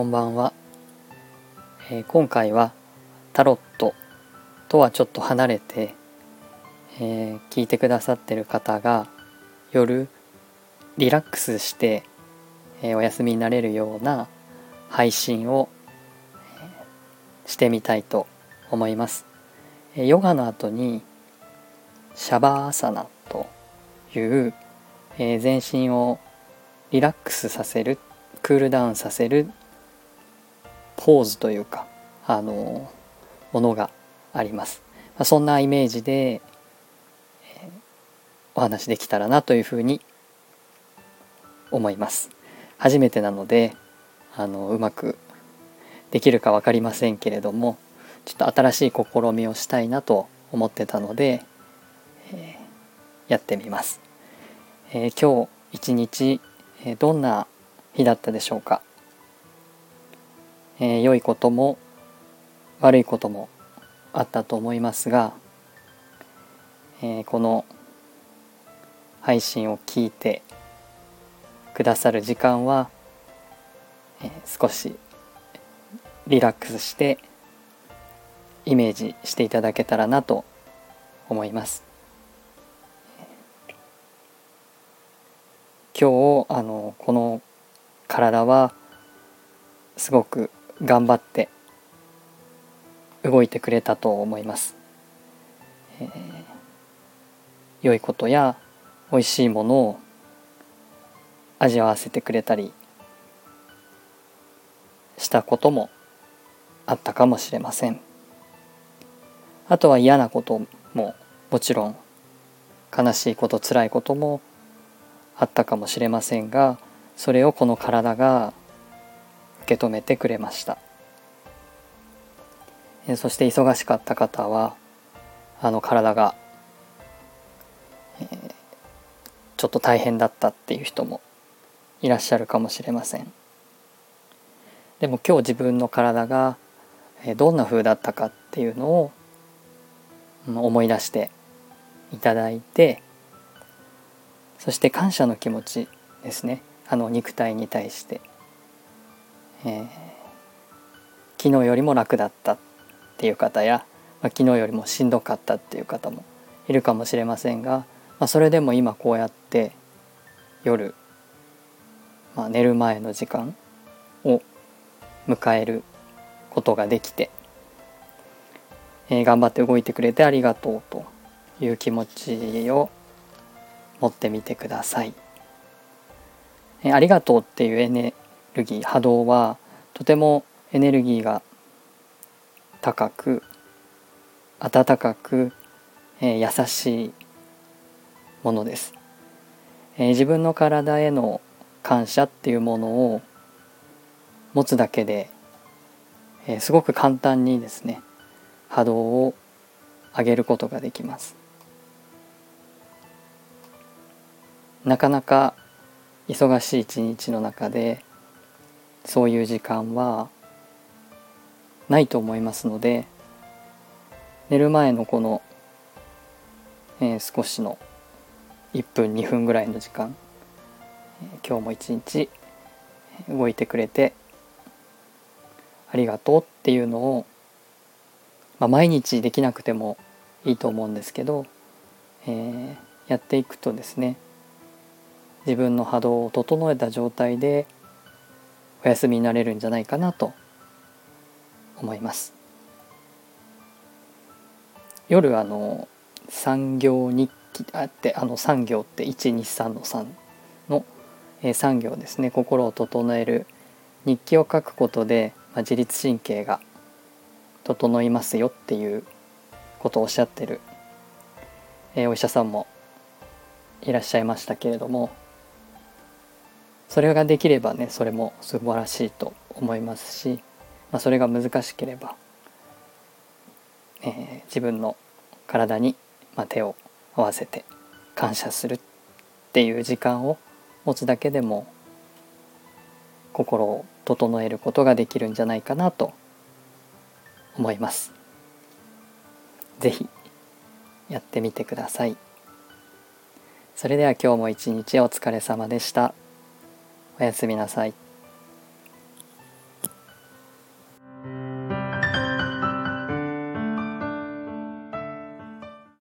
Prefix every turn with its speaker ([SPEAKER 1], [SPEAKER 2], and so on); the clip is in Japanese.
[SPEAKER 1] こんばんは、えー、今回はタロットとはちょっと離れて、えー、聞いてくださってる方が夜リラックスして、えー、お休みになれるような配信を、えしてみたいと思います、えヨガの後にシャバーサナという、え全身をリラックスさせるクールダウンさせるポーズというかあのものがあります、まあ、そんなイメージで、えー、お話できたらなというふうに思います。初めてなのであのうまくできるか分かりませんけれどもちょっと新しい試みをしたいなと思ってたので、えー、やってみます、えー、今日一日、えどんな日だったでしょうか？えー、良いことも悪いこともあったと思いますが、えー、この配信を聞いてくださる時間は、えー、少しリラックスしてイメージしていただけたらなと思います。今日あのこの体はすごく頑張って動いてくれたと思います、えー、良いことや美味しいものを味わわせてくれたりしたこともあったかもしれません。あとは嫌なことももちろん悲しいこと辛いこともあったかもしれませんがそれをこの体が受け止めてくれました。えそして忙しかった方はあの体が、えー、ちょっと大変だったっていう人もいらっしゃるかもしれません。でも今日自分の体がどんな風だったかっていうのを思い出していただいてそして感謝の気持ちですね。あの肉体に対して。えー、昨日よりも楽だったっていう方や、まあ、昨日よりもしんどかったっていう方もいるかもしれませんが、まあ、それでも今こうやって夜、まあ、寝る前の時間を迎えることができて、えー、頑張って動いてくれてありがとうという気持ちを持ってみてください。えー、ありがとうっていうエネルギー波動はとてもエネルギーが高く温かく、えー、優しいものです、えー、自分の体への感謝っていうものを持つだけで、えー、すごく簡単にですね波動を上げることができます。なかなか忙しい一日の中でそういう時間はないと思いますので寝る前のこの、えー、少しの1分2分ぐらいの時間、今日も一日動いてくれてありがとうっていうのを、まあ、毎日できなくてもいいと思うんですけど、えー、やっていくとですね自分の波動を整えた状態でお休みになれるんじゃないかなと思います。夜あの産業日記あってあの産業って123の3の、えー、産業ですね。心を整える日記を書くことで、まあ、自律神経が整いますよっていうことをおっしゃってる、えー、お医者さんもいらっしゃいましたけれどもそれができればねそれも素晴らしいと思いますし、まあ、それが難しければ、えー、自分の体に、まあ、手を合わせて感謝するっていう時間を持つだけでも心を整えることができるんじゃないかなと思います。是非やってみてください。それでは今日も一日お疲れ様でした。おやすみなさい。